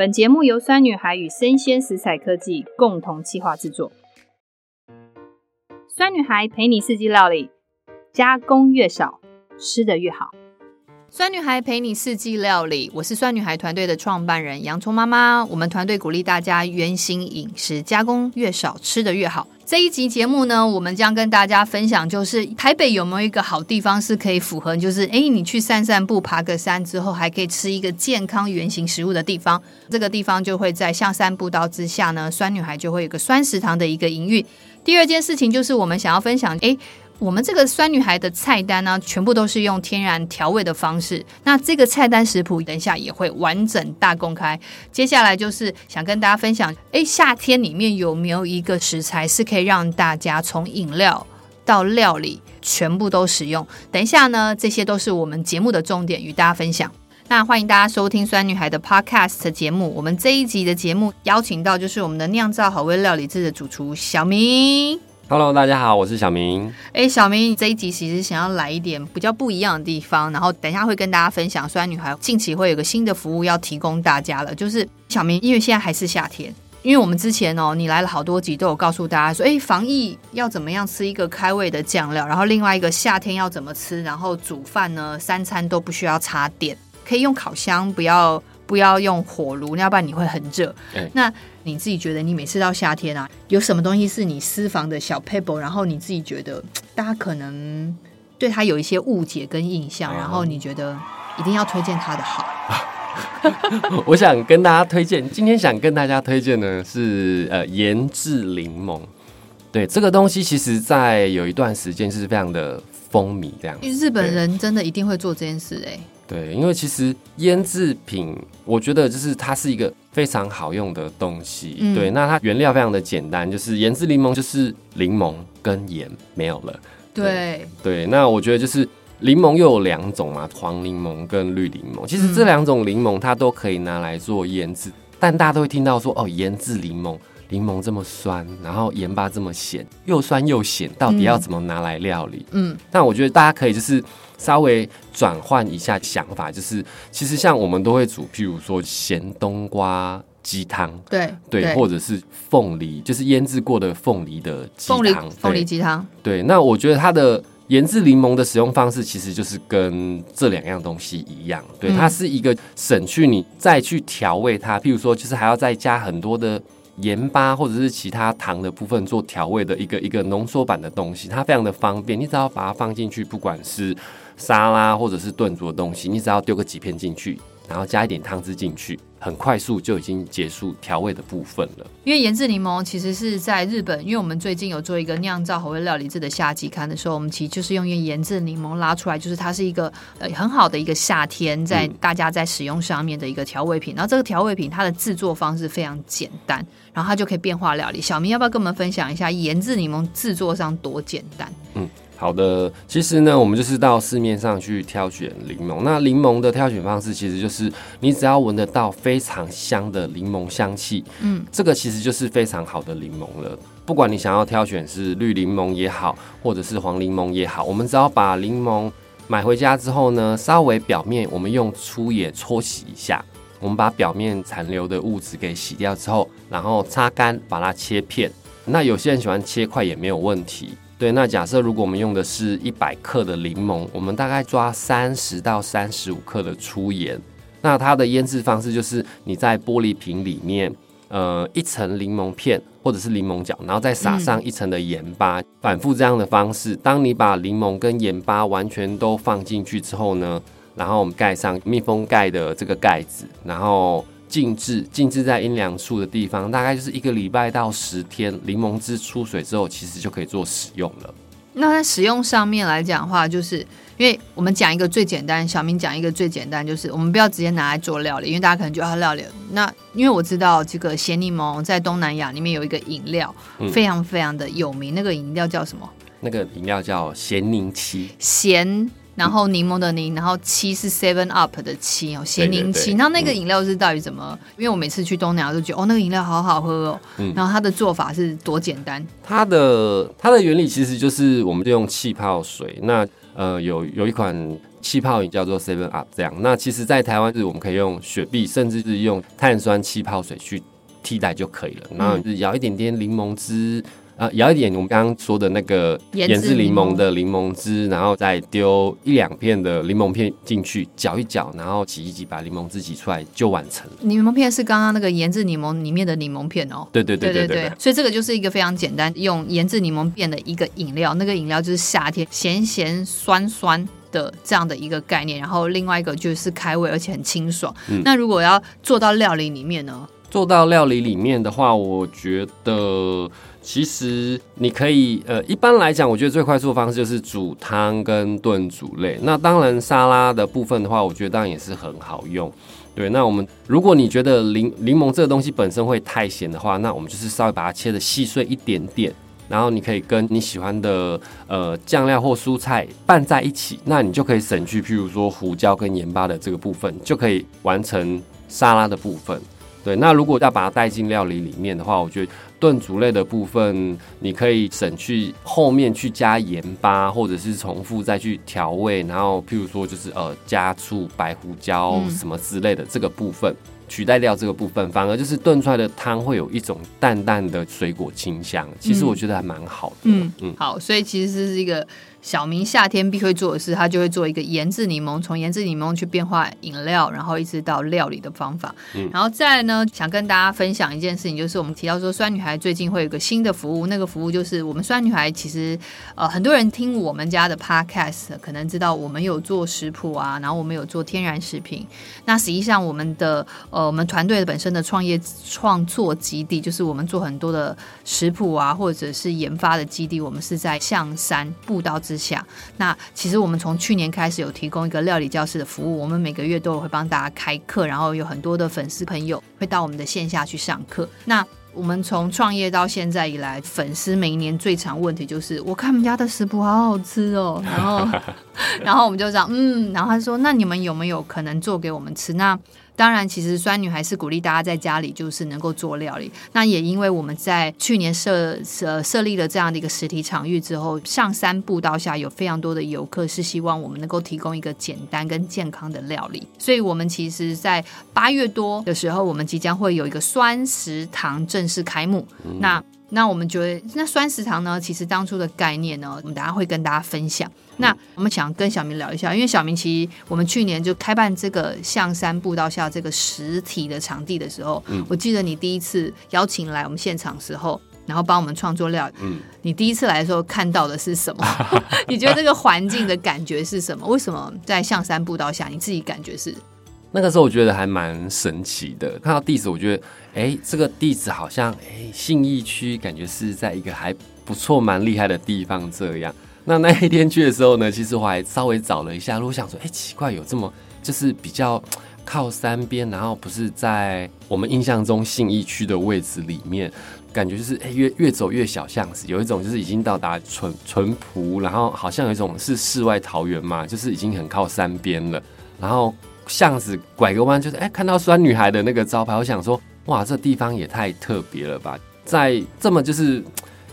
本节目由酸女孩与生鲜食材科技共同企划制作。酸女孩陪你四季料理，加工越少，吃的越好。酸女孩陪你四季料理，我是酸女孩团队的创办人洋葱妈妈。我们团队鼓励大家原型饮食，加工越少，吃得越好。这一集节目呢，我们将跟大家分享，就是台北有没有一个好地方是可以符合，就是哎，你去散散步、爬个山之后，还可以吃一个健康原型食物的地方。这个地方就会在象山步道之下呢，酸女孩就会有个酸食堂的一个营运。第二件事情就是我们想要分享，哎。我们这个酸女孩的菜单呢，全部都是用天然调味的方式。那这个菜单食谱等一下也会完整大公开。接下来就是想跟大家分享，哎，夏天里面有没有一个食材是可以让大家从饮料到料理全部都使用？等一下呢，这些都是我们节目的重点，与大家分享。那欢迎大家收听酸女孩的 Podcast 节目。我们这一集的节目邀请到就是我们的酿造好味料理制的主厨小明。Hello，大家好，我是小明。哎、小明，这一集其实想要来一点比较不一样的地方，然后等一下会跟大家分享。虽然女孩近期会有个新的服务要提供大家了，就是小明，因为现在还是夏天，因为我们之前哦，你来了好多集都有告诉大家说，哎、防疫要怎么样吃一个开胃的酱料，然后另外一个夏天要怎么吃，然后煮饭呢，三餐都不需要插电，可以用烤箱，不要。不要用火炉，要不然你会很热。欸、那你自己觉得，你每次到夏天啊，有什么东西是你私房的小撇步，然后你自己觉得大家可能对他有一些误解跟印象，然后你觉得一定要推荐他的好。我想跟大家推荐，今天想跟大家推荐的是呃盐渍柠檬。对，这个东西，其实在有一段时间是非常的风靡，这样。日本人真的一定会做这件事、欸，哎。对，因为其实腌制品，我觉得就是它是一个非常好用的东西。嗯、对，那它原料非常的简单，就是盐制柠檬，就是柠檬跟盐没有了。对对，那我觉得就是柠檬又有两种嘛，黄柠檬跟绿柠檬。其实这两种柠檬它都可以拿来做腌制，嗯、但大家都会听到说哦，腌制柠檬，柠檬这么酸，然后盐巴这么咸，又酸又咸，到底要怎么拿来料理？嗯，但我觉得大家可以就是。稍微转换一下想法，就是其实像我们都会煮，譬如说咸冬瓜鸡汤，对对，或者是凤梨，就是腌制过的凤梨的鸡汤，凤梨鸡汤。对，那我觉得它的盐渍柠檬的使用方式，其实就是跟这两样东西一样，对，它是一个省去你再去调味它，譬如说就是还要再加很多的。盐巴或者是其他糖的部分做调味的一个一个浓缩版的东西，它非常的方便。你只要把它放进去，不管是沙拉或者是炖煮的东西，你只要丢个几片进去，然后加一点汤汁进去。很快速就已经结束调味的部分了。因为盐渍柠檬其实是在日本，因为我们最近有做一个酿造和味料理制的夏季刊的时候，我们其实就是用盐渍柠檬拉出来，就是它是一个呃很好的一个夏天在大家在使用上面的一个调味品。嗯、然后这个调味品它的制作方式非常简单，然后它就可以变化料理。小明要不要跟我们分享一下盐渍柠檬制作上多简单？嗯。好的，其实呢，我们就是到市面上去挑选柠檬。那柠檬的挑选方式，其实就是你只要闻得到非常香的柠檬香气，嗯，这个其实就是非常好的柠檬了。不管你想要挑选是绿柠檬也好，或者是黄柠檬也好，我们只要把柠檬买回家之后呢，稍微表面我们用粗盐搓洗一下，我们把表面残留的物质给洗掉之后，然后擦干，把它切片。那有些人喜欢切块也没有问题。对，那假设如果我们用的是一百克的柠檬，我们大概抓三十到三十五克的粗盐。那它的腌制方式就是你在玻璃瓶里面，呃，一层柠檬片或者是柠檬角，然后再撒上一层的盐巴，嗯、反复这样的方式。当你把柠檬跟盐巴完全都放进去之后呢，然后我们盖上密封盖的这个盖子，然后。静置，静置在阴凉处的地方，大概就是一个礼拜到十天。柠檬汁出水之后，其实就可以做使用了。那在使用上面来讲的话，就是因为我们讲一个最简单，小明讲一个最简单，就是我们不要直接拿来做料理，因为大家可能觉得它料理。那因为我知道这个咸柠檬在东南亚里面有一个饮料，嗯、非常非常的有名，那个饮料叫什么？那个饮料叫咸柠七。咸。然后柠檬的柠，然后七是 Seven Up 的七哦，咸柠七。那那个饮料是到底怎么？嗯、因为我每次去东南亚都觉得哦，那个饮料好好喝哦。嗯、然后它的做法是多简单？它的它的原理其实就是我们就用气泡水。那呃有有一款气泡饮叫做 Seven Up 这样。那其实，在台湾是我们可以用雪碧，甚至是用碳酸气泡水去替代就可以了。然后就是舀一点点柠檬汁。啊，舀一点我们刚刚说的那个盐渍柠檬的柠檬汁，然后再丢一两片的柠檬片进去，搅一搅，然后挤一挤，把柠檬汁挤出来就完成了。柠檬片是刚刚那个盐渍柠檬里面的柠檬片哦。对对对对对，对，对，所以这个就是一个非常简单用盐渍柠檬变的一个饮料，那个饮料就是夏天咸咸酸酸的这样的一个概念。然后另外一个就是开胃，而且很清爽。嗯。那如果要做到料理里面呢？做到料理里面的话，我觉得。其实你可以，呃，一般来讲，我觉得最快速的方式就是煮汤跟炖煮类。那当然沙拉的部分的话，我觉得当然也是很好用。对，那我们如果你觉得柠柠檬这个东西本身会太咸的话，那我们就是稍微把它切得细碎一点点，然后你可以跟你喜欢的呃酱料或蔬菜拌在一起，那你就可以省去譬如说胡椒跟盐巴的这个部分，就可以完成沙拉的部分。对，那如果要把它带进料理里面的话，我觉得。炖煮类的部分，你可以省去后面去加盐巴，或者是重复再去调味，然后譬如说就是呃加醋、白胡椒什么之类的这个部分，嗯、取代掉这个部分，反而就是炖出来的汤会有一种淡淡的水果清香。其实我觉得还蛮好的。嗯嗯，好，所以其实是一个。小明夏天必会做的事，他就会做一个盐渍柠檬，从盐渍柠檬去变化饮料，然后一直到料理的方法。嗯，然后再呢，想跟大家分享一件事情，就是我们提到说，酸女孩最近会有一个新的服务，那个服务就是我们酸女孩其实呃很多人听我们家的 podcast 可能知道我们有做食谱啊，然后我们有做天然食品。那实际上我们的呃我们团队本身的创业创作基地，就是我们做很多的食谱啊，或者是研发的基地，我们是在象山步道之下，那其实我们从去年开始有提供一个料理教室的服务，我们每个月都会帮大家开课，然后有很多的粉丝朋友会到我们的线下去上课。那我们从创业到现在以来，粉丝每一年最常问题就是，我看我们家的食谱好好吃哦，然后，然后我们就讲，嗯，然后他说，那你们有没有可能做给我们吃？那当然，其实酸女还是鼓励大家在家里就是能够做料理。那也因为我们在去年设设设立了这样的一个实体场域之后，上山步道下有非常多的游客是希望我们能够提供一个简单跟健康的料理。所以，我们其实，在八月多的时候，我们即将会有一个酸食堂正式开幕。嗯、那那我们觉得，那酸食堂呢，其实当初的概念呢，我们等下会跟大家分享。那我们想跟小明聊一下，因为小明其实我们去年就开办这个象山步道下这个实体的场地的时候，嗯，我记得你第一次邀请来我们现场的时候，然后帮我们创作料，嗯，你第一次来的时候看到的是什么？你觉得这个环境的感觉是什么？为什么在象山步道下，你自己感觉是？那个时候我觉得还蛮神奇的，看到地址，我觉得，哎，这个地址好像，哎，信义区，感觉是在一个还不错、蛮厉害的地方。这样，那那一天去的时候呢，其实我还稍微找了一下，我想说，哎，奇怪，有这么就是比较靠山边，然后不是在我们印象中信义区的位置里面，感觉就是，哎，越越走越小巷子，有一种就是已经到达淳淳朴，然后好像有一种是世外桃源嘛，就是已经很靠山边了，然后。巷子拐个弯，就是哎、看到酸女孩的那个招牌，我想说，哇，这地方也太特别了吧！在这么就是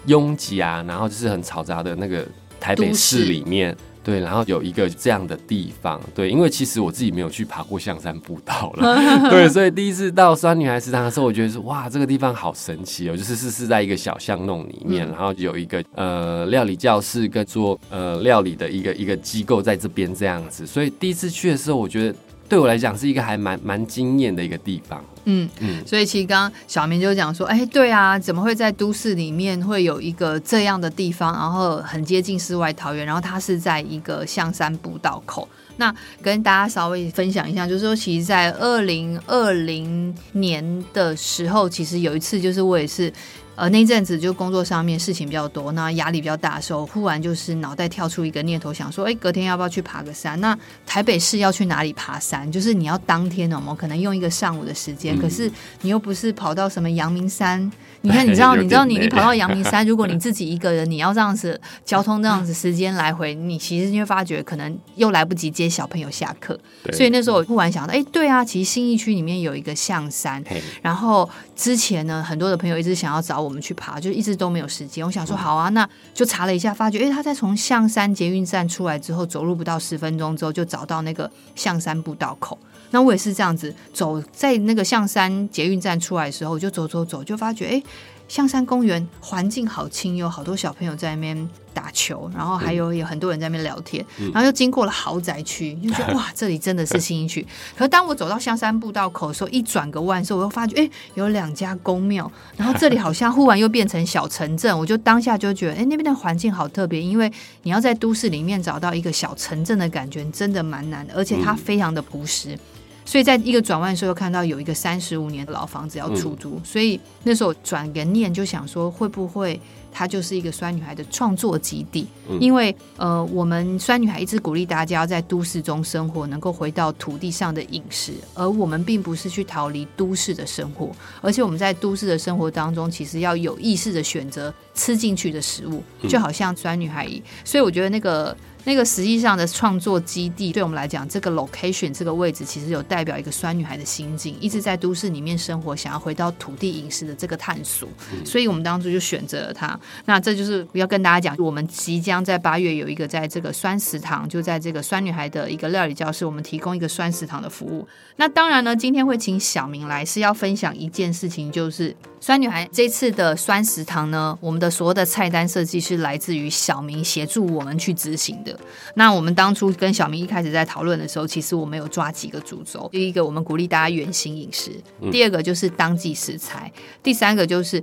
拥挤啊，然后就是很嘈杂的那个台北市里面，对，然后有一个这样的地方，对，因为其实我自己没有去爬过象山步道了，对，所以第一次到酸女孩食堂的时候，我觉得说，哇，这个地方好神奇哦，就是是是在一个小巷弄里面，然后有一个呃料理教室跟做呃料理的一个一个机构在这边这样子，所以第一次去的时候，我觉得。对我来讲是一个还蛮蛮惊艳的一个地方。嗯嗯，所以其实刚刚小明就讲说，哎，对啊，怎么会在都市里面会有一个这样的地方，然后很接近世外桃源，然后它是在一个象山步道口。那跟大家稍微分享一下，就是说，其实，在二零二零年的时候，其实有一次，就是我也是。呃，那阵子就工作上面事情比较多，那压力比较大的时候，忽然就是脑袋跳出一个念头，想说，哎，隔天要不要去爬个山？那台北市要去哪里爬山？就是你要当天哦，我可能用一个上午的时间，嗯、可是你又不是跑到什么阳明山。你看，你知道，你知道，你你跑到阳明山，如果你自己一个人，你要这样子交通这样子时间来回，你其实你会发觉可能又来不及接接小朋友下课。所以那时候我忽然想到，哎，对啊，其实新义区里面有一个象山，然后之前呢，很多的朋友一直想要找我我们去爬，就一直都没有时间。我想说，好啊，那就查了一下，发觉，哎，他在从象山捷运站出来之后，走路不到十分钟之后，就找到那个象山步道口。那我也是这样子走，在那个象山捷运站出来的时候，我就走走走，就发觉，哎。象山公园环境好清幽，好多小朋友在那边打球，然后还有有很多人在那边聊天，嗯、然后又经过了豪宅区，就觉得 哇，这里真的是新一区。可是当我走到香山步道口的时候，一转个弯的时候，我又发觉，哎，有两家公庙，然后这里好像忽然又变成小城镇，我就当下就觉得，哎，那边的环境好特别，因为你要在都市里面找到一个小城镇的感觉，真的蛮难的，而且它非常的朴实。嗯所以在一个转弯的时候，看到有一个三十五年的老房子要出租，嗯、所以那时候转个念就想说，会不会它就是一个酸女孩的创作基地？嗯、因为呃，我们酸女孩一直鼓励大家要在都市中生活，能够回到土地上的饮食，而我们并不是去逃离都市的生活，而且我们在都市的生活当中，其实要有意识的选择吃进去的食物，就好像酸女孩一样。所以我觉得那个。那个实际上的创作基地，对我们来讲，这个 location 这个位置，其实有代表一个酸女孩的心境，一直在都市里面生活，想要回到土地饮食的这个探索。所以我们当初就选择了它。那这就是要跟大家讲，我们即将在八月有一个在这个酸食堂，就在这个酸女孩的一个料理教室，我们提供一个酸食堂的服务。那当然呢，今天会请小明来，是要分享一件事情，就是。酸女孩这次的酸食堂呢，我们的所有的菜单设计是来自于小明协助我们去执行的。那我们当初跟小明一开始在讨论的时候，其实我们有抓几个主轴：第一个，我们鼓励大家原型饮食；第二个就是当季食材；第三个就是，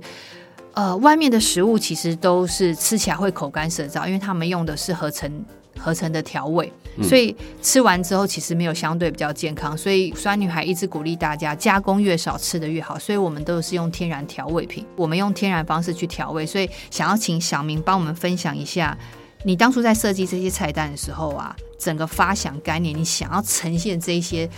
呃，外面的食物其实都是吃起来会口干舌燥，因为他们用的是合成。合成的调味，所以吃完之后其实没有相对比较健康。所以酸女孩一直鼓励大家加工越少，吃的越好。所以我们都是用天然调味品，我们用天然方式去调味。所以想要请小明帮我们分享一下，你当初在设计这些菜单的时候啊，整个发想概念，你想要呈现这些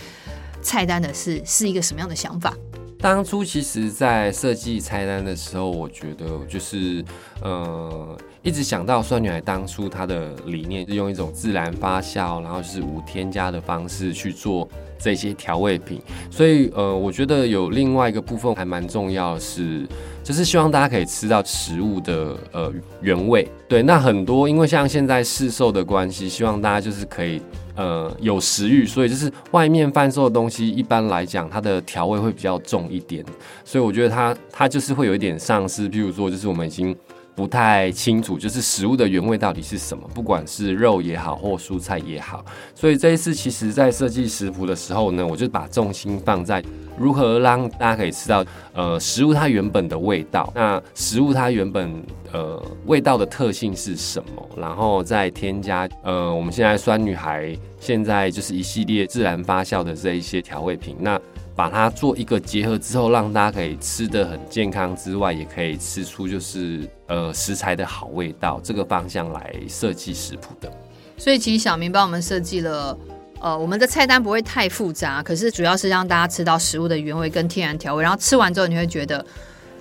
菜单的是是一个什么样的想法？当初其实，在设计菜单的时候，我觉得就是呃。一直想到酸女孩当初她的理念是用一种自然发酵，然后是无添加的方式去做这些调味品，所以呃，我觉得有另外一个部分还蛮重要的是，就是希望大家可以吃到食物的呃原味。对，那很多因为像现在市售的关系，希望大家就是可以呃有食欲，所以就是外面贩售的东西一般来讲它的调味会比较重一点，所以我觉得它它就是会有一点丧失，譬如说就是我们已经。不太清楚，就是食物的原味到底是什么，不管是肉也好，或蔬菜也好。所以这一次，其实在设计食谱的时候呢，我就把重心放在如何让大家可以吃到呃食物它原本的味道。那食物它原本呃味道的特性是什么？然后再添加呃我们现在酸女孩现在就是一系列自然发酵的这一些调味品。那把它做一个结合之后，让大家可以吃得很健康之外，也可以吃出就是呃食材的好味道，这个方向来设计食谱的。所以其实小明帮我们设计了，呃，我们的菜单不会太复杂，可是主要是让大家吃到食物的原味跟天然调味，然后吃完之后你会觉得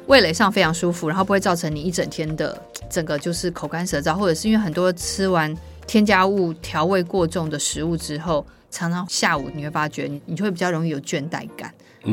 味蕾上非常舒服，然后不会造成你一整天的整个就是口干舌燥，或者是因为很多吃完添加物调味过重的食物之后。常常下午你会发觉你你就会比较容易有倦怠感。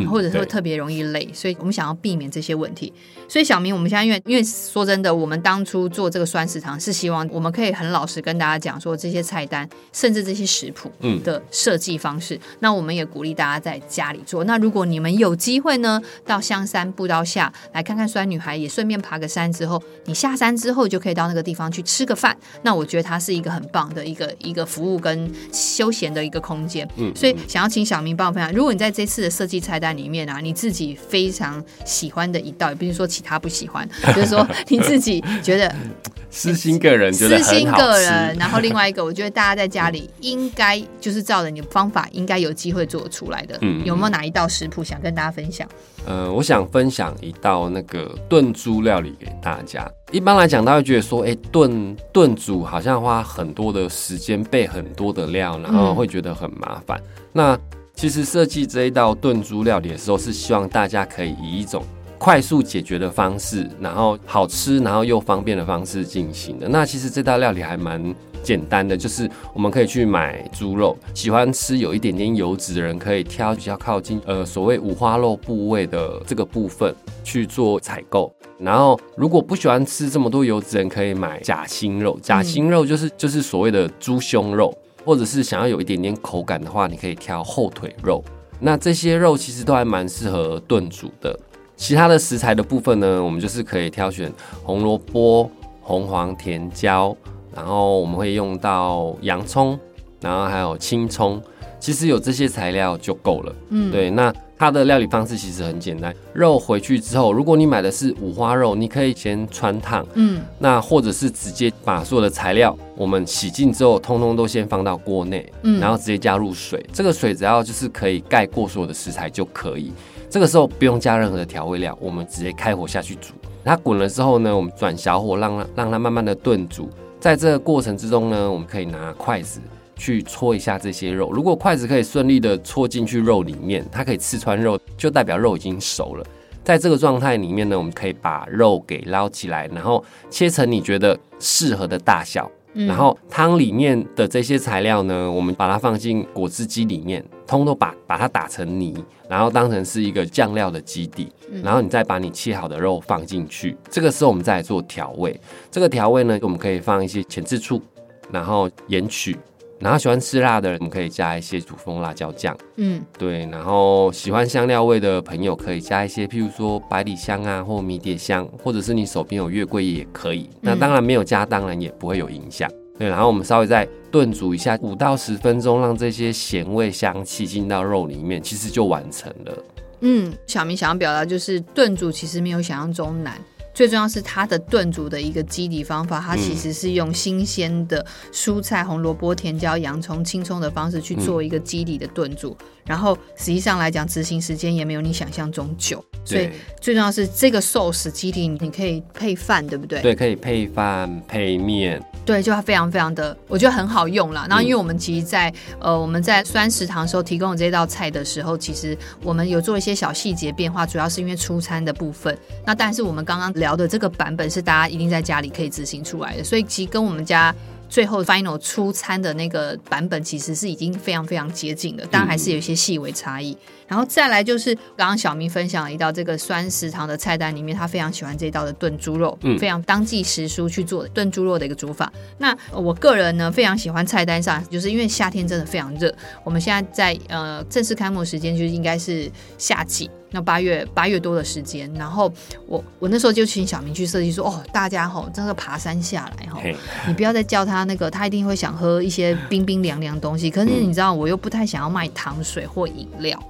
或者是会特别容易累，所以我们想要避免这些问题。所以小明，我们现在因为因为说真的，我们当初做这个酸食堂是希望我们可以很老实跟大家讲说这些菜单，甚至这些食谱的设计方式。嗯、那我们也鼓励大家在家里做。那如果你们有机会呢，到香山步道下来看看酸女孩，也顺便爬个山之后，你下山之后就可以到那个地方去吃个饭。那我觉得它是一个很棒的一个一个服务跟休闲的一个空间。嗯，所以想要请小明帮我分享，如果你在这次的设计菜单。在里面啊，你自己非常喜欢的一道，也不是说其他不喜欢，就是说你自己觉得 私心个人私心个人。然后另外一个，我觉得大家在家里应该就是照着你的方法，应该有机会做出来的。嗯，有没有哪一道食谱想跟大家分享？呃，我想分享一道那个炖猪料理给大家。一般来讲，大家会觉得说，哎、欸，炖炖煮好像花很多的时间，备很多的料，然后会觉得很麻烦。嗯、那其实设计这一道炖猪料理的时候，是希望大家可以以一种快速解决的方式，然后好吃，然后又方便的方式进行的。那其实这道料理还蛮简单的，就是我们可以去买猪肉，喜欢吃有一点点油脂的人可以挑比较靠近呃所谓五花肉部位的这个部分去做采购。然后如果不喜欢吃这么多油脂人，可以买假心肉，假心肉就是就是所谓的猪胸肉，或者是想要有一点点口感的话，你可以挑后腿肉。那这些肉其实都还蛮适合炖煮的。其他的食材的部分呢，我们就是可以挑选红萝卜、红黄甜椒。然后我们会用到洋葱，然后还有青葱，其实有这些材料就够了。嗯，对。那它的料理方式其实很简单，肉回去之后，如果你买的是五花肉，你可以先穿烫。嗯，那或者是直接把所有的材料我们洗净之后，通通都先放到锅内，嗯，然后直接加入水。这个水只要就是可以盖过所有的食材就可以。这个时候不用加任何的调味料，我们直接开火下去煮。它滚了之后呢，我们转小火让它让它慢慢的炖煮。在这个过程之中呢，我们可以拿筷子去搓一下这些肉。如果筷子可以顺利的戳进去肉里面，它可以刺穿肉，就代表肉已经熟了。在这个状态里面呢，我们可以把肉给捞起来，然后切成你觉得适合的大小。然后汤里面的这些材料呢，我们把它放进果汁机里面，通通把把它打成泥，然后当成是一个酱料的基底。然后你再把你切好的肉放进去，这个时候我们再来做调味。这个调味呢，我们可以放一些前置醋，然后盐曲，然后喜欢吃辣的人，我们可以加一些土风辣椒酱。嗯，对。然后喜欢香料味的朋友可以加一些，譬如说百里香啊，或迷迭香，或者是你手边有月桂叶也可以。那当然没有加，当然也不会有影响。对，然后我们稍微再炖煮一下五到十分钟，让这些咸味香气进到肉里面，其实就完成了。嗯，小明想要表达就是炖煮其实没有想象中难，最重要是它的炖煮的一个基底方法，它其实是用新鲜的蔬菜、红萝卜、甜椒、洋葱、青葱的方式去做一个基底的炖煮，然后实际上来讲执行时间也没有你想象中久，所以最重要是这个寿司基底你可以配饭，对不对？对，可以配饭配面。对，就非常非常的，我觉得很好用啦。然后，因为我们其实在，在呃我们在酸食堂的时候提供这道菜的时候，其实我们有做一些小细节变化，主要是因为出餐的部分。那但是我们刚刚聊的这个版本是大家一定在家里可以执行出来的，所以其实跟我们家。最后 final 出餐的那个版本其实是已经非常非常接近了，但还是有一些细微差异。然后再来就是刚刚小明分享了一道这个酸食堂的菜单里面，他非常喜欢这一道的炖猪肉，非常当季时蔬去做的炖猪肉的一个煮法。那我个人呢非常喜欢菜单上，就是因为夏天真的非常热，我们现在在呃正式开幕时间就应该是夏季。那八月八月多的时间，然后我我那时候就请小明去设计说，哦，大家吼，这个爬山下来吼，你不要再叫他那个，他一定会想喝一些冰冰凉凉东西。可是你知道，我又不太想要卖糖水或饮料，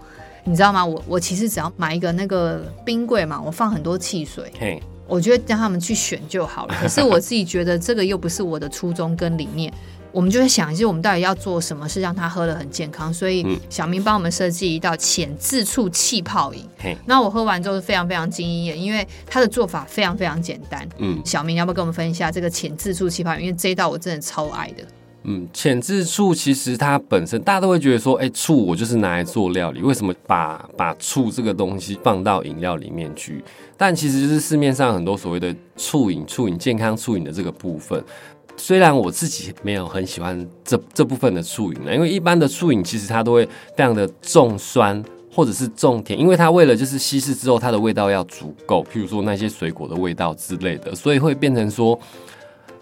你知道吗？我我其实只要买一个那个冰柜嘛，我放很多汽水，我觉得让他们去选就好了。可是我自己觉得这个又不是我的初衷跟理念。我们就在想，就是我们到底要做什么，是让他喝的很健康。所以小明帮我们设计一道浅自醋气泡饮。那、嗯、我喝完之后是非常非常惊艳，因为它的做法非常非常简单。嗯，小明要不要跟我们分享一下这个浅自醋气泡饮？因为这一道我真的超爱的。嗯，浅自醋其实它本身大家都会觉得说，哎、欸，醋我就是拿来做料理，为什么把把醋这个东西放到饮料里面去？但其实就是市面上很多所谓的醋饮、醋饮健康醋饮的这个部分。虽然我自己没有很喜欢这这部分的醋饮呢，因为一般的醋饮其实它都会非常的重酸或者是重甜，因为它为了就是稀释之后它的味道要足够，譬如说那些水果的味道之类的，所以会变成说。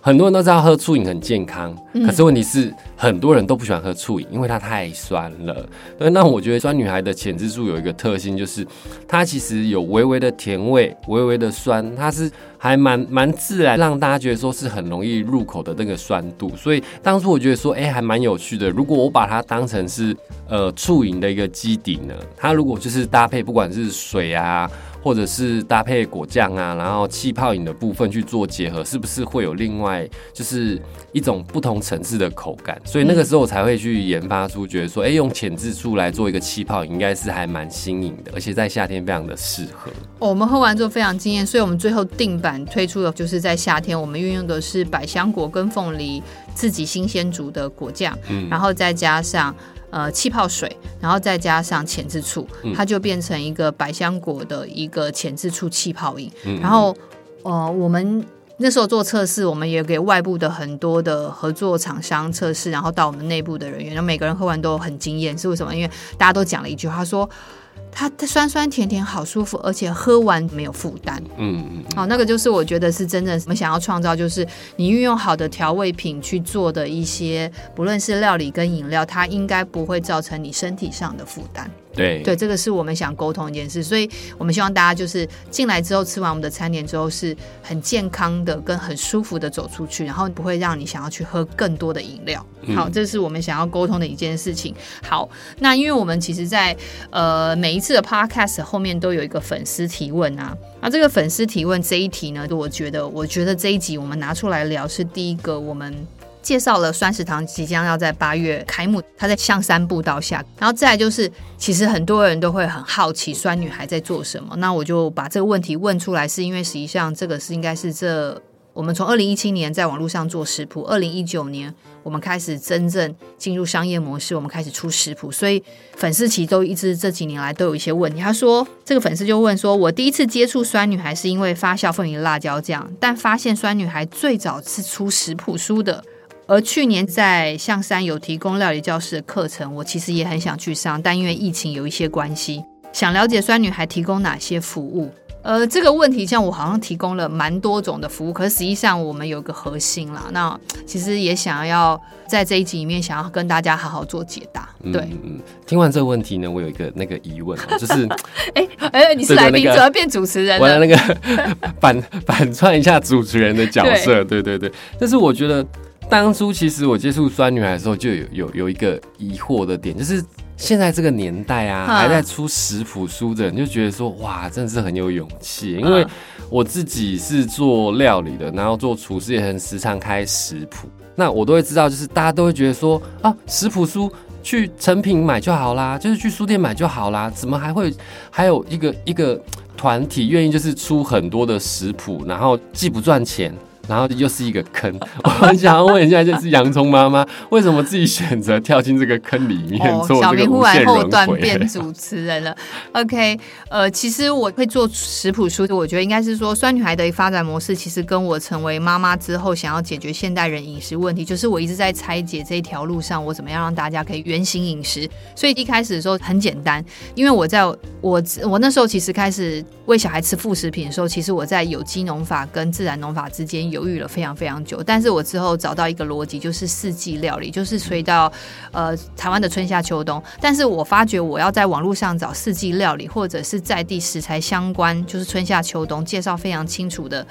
很多人都知道喝醋饮很健康，可是问题是很多人都不喜欢喝醋饮，因为它太酸了。对，那我觉得酸女孩的浅渍醋有一个特性，就是它其实有微微的甜味，微微的酸，它是还蛮蛮自然，让大家觉得说是很容易入口的那个酸度。所以当初我觉得说，哎、还蛮有趣的。如果我把它当成是呃醋饮的一个基底呢，它如果就是搭配不管是水啊。或者是搭配果酱啊，然后气泡饮的部分去做结合，是不是会有另外就是一种不同层次的口感？所以那个时候我才会去研发出，觉得说，哎、用浅质醋来做一个气泡饮，应该是还蛮新颖的，而且在夏天非常的适合。哦，我们喝完之后非常惊艳，所以我们最后定版推出的就是在夏天，我们运用的是百香果跟凤梨自己新鲜煮的果酱，嗯，然后再加上。呃，气泡水，然后再加上浅渍醋，它就变成一个百香果的一个浅渍醋气泡饮。嗯、然后，呃，我们那时候做测试，我们也给外部的很多的合作厂商测试，然后到我们内部的人员，然后每个人喝完都很惊艳，是为什么？因为大家都讲了一句话说。它它酸酸甜甜好舒服，而且喝完没有负担。嗯嗯，好，那个就是我觉得是真正我们想要创造，就是你运用好的调味品去做的一些，不论是料理跟饮料，它应该不会造成你身体上的负担。对对，这个是我们想沟通一件事，所以我们希望大家就是进来之后吃完我们的餐点之后是很健康的跟很舒服的走出去，然后不会让你想要去喝更多的饮料。好，这是我们想要沟通的一件事情。好，那因为我们其实在呃每一次的 podcast 后面都有一个粉丝提问啊，那这个粉丝提问这一题呢，我觉得我觉得这一集我们拿出来聊是第一个我们。介绍了酸食堂即将要在八月开幕，它在象山步道下，然后再来就是，其实很多人都会很好奇酸女孩在做什么，那我就把这个问题问出来，是因为实际上这个是应该是这我们从二零一七年在网络上做食谱，二零一九年我们开始真正进入商业模式，我们开始出食谱，所以粉丝其实都一直这几年来都有一些问题。他说这个粉丝就问说，我第一次接触酸女孩是因为发酵凤梨辣椒酱，但发现酸女孩最早是出食谱书的。而去年在象山有提供料理教室的课程，我其实也很想去上，但因为疫情有一些关系，想了解酸女孩提供哪些服务。呃，这个问题像我好像提供了蛮多种的服务，可是实际上我们有个核心啦。那其实也想要在这一集里面想要跟大家好好做解答。对，嗯嗯。听完这个问题呢，我有一个那个疑问，就是，哎哎、欸，你是来宾，怎么变主持人？我来那个 反反串一下主持人的角色。对对对，但是我觉得。当初其实我接触酸女孩的时候，就有有有一个疑惑的点，就是现在这个年代啊，还在出食谱书的人，就觉得说哇，真的是很有勇气。因为我自己是做料理的，然后做厨师也很时常开食谱，那我都会知道，就是大家都会觉得说啊，食谱书去成品买就好啦，就是去书店买就好啦，怎么还会还有一个一个团体愿意就是出很多的食谱，然后既不赚钱。然后又是一个坑，我很想要问一下，就是洋葱妈妈为什么自己选择跳进这个坑里面做这个无限轮回？小明忽然后段变主持人了。OK，呃，其实我会做食谱书，我觉得应该是说酸女孩的发展模式，其实跟我成为妈妈之后想要解决现代人饮食问题，就是我一直在拆解这一条路上，我怎么样让大家可以原型饮食。所以一开始的时候很简单，因为我在我我那时候其实开始喂小孩吃副食品的时候，其实我在有机农法跟自然农法之间有。犹豫了非常非常久，但是我之后找到一个逻辑，就是四季料理，就是随到呃台湾的春夏秋冬。但是我发觉我要在网络上找四季料理，或者是在地食材相关，就是春夏秋冬介绍非常清楚的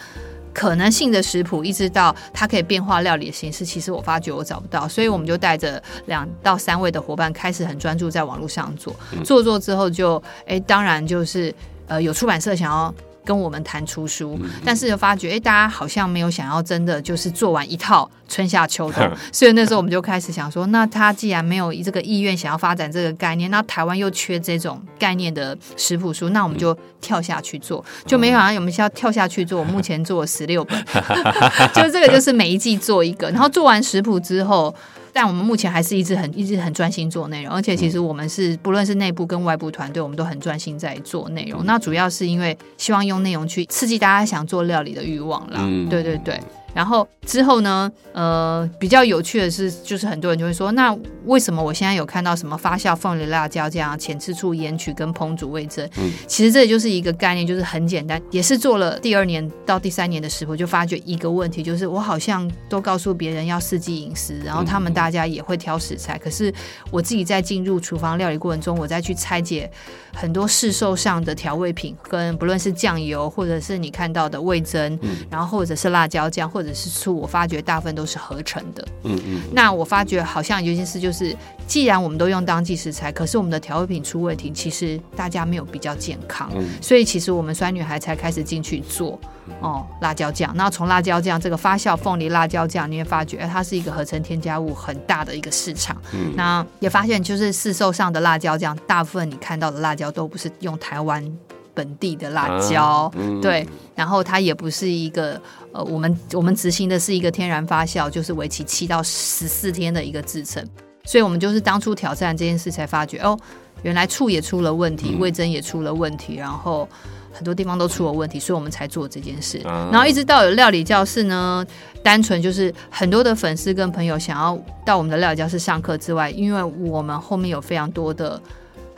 可能性的食谱，一直到它可以变化料理的形式，其实我发觉我找不到，所以我们就带着两到三位的伙伴开始很专注在网络上做，做做之后就哎、欸，当然就是呃有出版社想要。跟我们谈出书，但是就发觉，哎、欸，大家好像没有想要真的就是做完一套春夏秋冬，所以那时候我们就开始想说，那他既然没有这个意愿想要发展这个概念，那台湾又缺这种概念的食谱书，那我们就跳下去做，就没想到有没有要跳下去做。我目前做了十六本，就是这个，就是每一季做一个，然后做完食谱之后。但我们目前还是一直很一直很专心做内容，而且其实我们是不论是内部跟外部团队，我们都很专心在做内容。那主要是因为希望用内容去刺激大家想做料理的欲望啦。对对对。然后之后呢，呃，比较有趣的是，就是很多人就会说，那为什么我现在有看到什么发酵凤梨辣椒酱、浅吃醋盐曲跟烹煮味噌？嗯，其实这也就是一个概念，就是很简单，也是做了第二年到第三年的食谱，就发觉一个问题，就是我好像都告诉别人要四季饮食，然后他们大家也会挑食材，可是我自己在进入厨房料理过程中，我再去拆解很多市售上的调味品，跟不论是酱油，或者是你看到的味噌，然后或者是辣椒酱，或者是醋，我发觉大部分都是合成的。嗯嗯。那我发觉好像有一件事就是，既然我们都用当季食材，可是我们的调味品出问题，其实大家没有比较健康。嗯。所以其实我们酸女孩才开始进去做哦，辣椒酱。那从辣椒酱这个发酵凤梨辣椒酱，你会发觉它是一个合成添加物很大的一个市场。嗯。那也发现就是市售上的辣椒酱，大部分你看到的辣椒都不是用台湾。本地的辣椒，啊嗯、对，然后它也不是一个呃，我们我们执行的是一个天然发酵，就是为期七到十四天的一个制成，所以我们就是当初挑战这件事才发觉哦，原来醋也出了问题，味增也出了问题，嗯、然后很多地方都出了问题，所以我们才做这件事。啊、然后一直到有料理教室呢，单纯就是很多的粉丝跟朋友想要到我们的料理教室上课之外，因为我们后面有非常多的。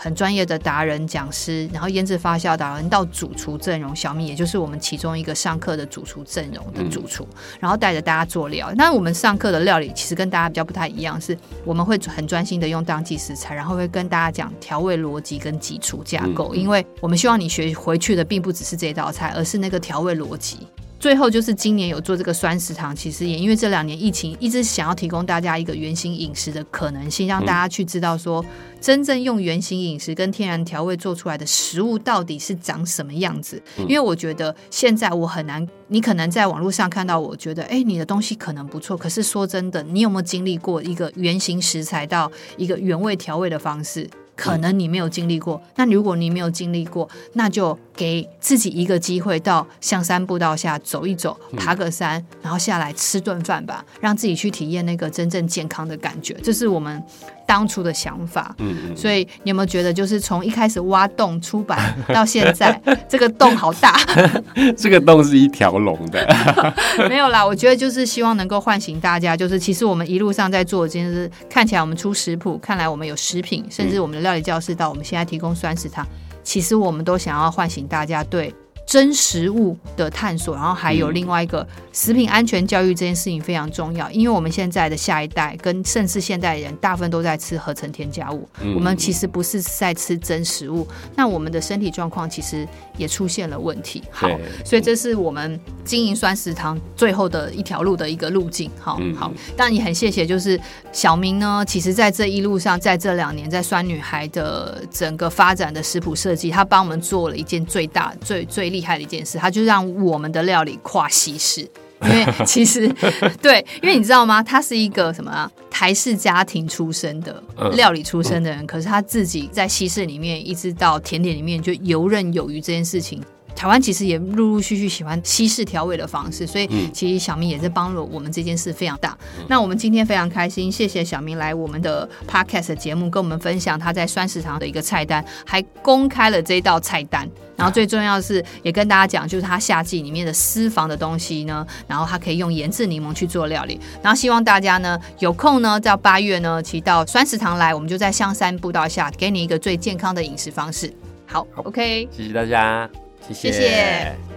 很专业的达人讲师，然后腌制发酵达人到主厨阵容，小米也就是我们其中一个上课的主厨阵容的主厨，嗯、然后带着大家做料。那我们上课的料理其实跟大家比较不太一样，是我们会很专心的用当季食材，然后会跟大家讲调味逻辑跟基础架构，嗯、因为我们希望你学回去的并不只是这道菜，而是那个调味逻辑。最后就是今年有做这个酸食堂，其实也因为这两年疫情，一直想要提供大家一个原型饮食的可能性，让大家去知道说，真正用原型饮食跟天然调味做出来的食物到底是长什么样子。因为我觉得现在我很难，你可能在网络上看到，我觉得哎，你的东西可能不错，可是说真的，你有没有经历过一个原型食材到一个原味调味的方式？可能你没有经历过，那如果你没有经历过，那就给自己一个机会，到象山步道下走一走，爬个山，然后下来吃顿饭吧，让自己去体验那个真正健康的感觉。这是我们当初的想法。嗯嗯。所以你有没有觉得，就是从一开始挖洞出版 到现在，这个洞好大？这个洞是一条龙的。没有啦，我觉得就是希望能够唤醒大家，就是其实我们一路上在做的，就是看起来我们出食谱，看来我们有食品，甚至我们的料理教室到我们现在提供酸食堂，其实我们都想要唤醒大家对。真食物的探索，然后还有另外一个食品安全教育这件事情非常重要，因为我们现在的下一代跟甚至现代人大部分都在吃合成添加物，我们其实不是在吃真食物，那我们的身体状况其实也出现了问题。好，所以这是我们经营酸食堂最后的一条路的一个路径。好好，但也很谢谢，就是小明呢，其实在这一路上，在这两年在酸女孩的整个发展的食谱设计，他帮我们做了一件最大最最厉害的一件事，他就让我们的料理跨西式，因为其实对，因为你知道吗？他是一个什么啊？台式家庭出身的料理出身的人，可是他自己在西式里面，一直到甜点里面就游刃有余这件事情。台湾其实也陆陆续续喜欢西式调味的方式，所以其实小明也是帮了我们这件事非常大。嗯、那我们今天非常开心，谢谢小明来我们的 Podcast 节目，跟我们分享他在酸食堂的一个菜单，还公开了这道菜单。然后最重要的是，也跟大家讲，就是他夏季里面的私房的东西呢，然后他可以用盐渍柠檬去做料理。然后希望大家呢有空呢，在八月呢，其实到酸食堂来，我们就在香山步道下，给你一个最健康的饮食方式。好，好，OK，谢谢大家。谢谢。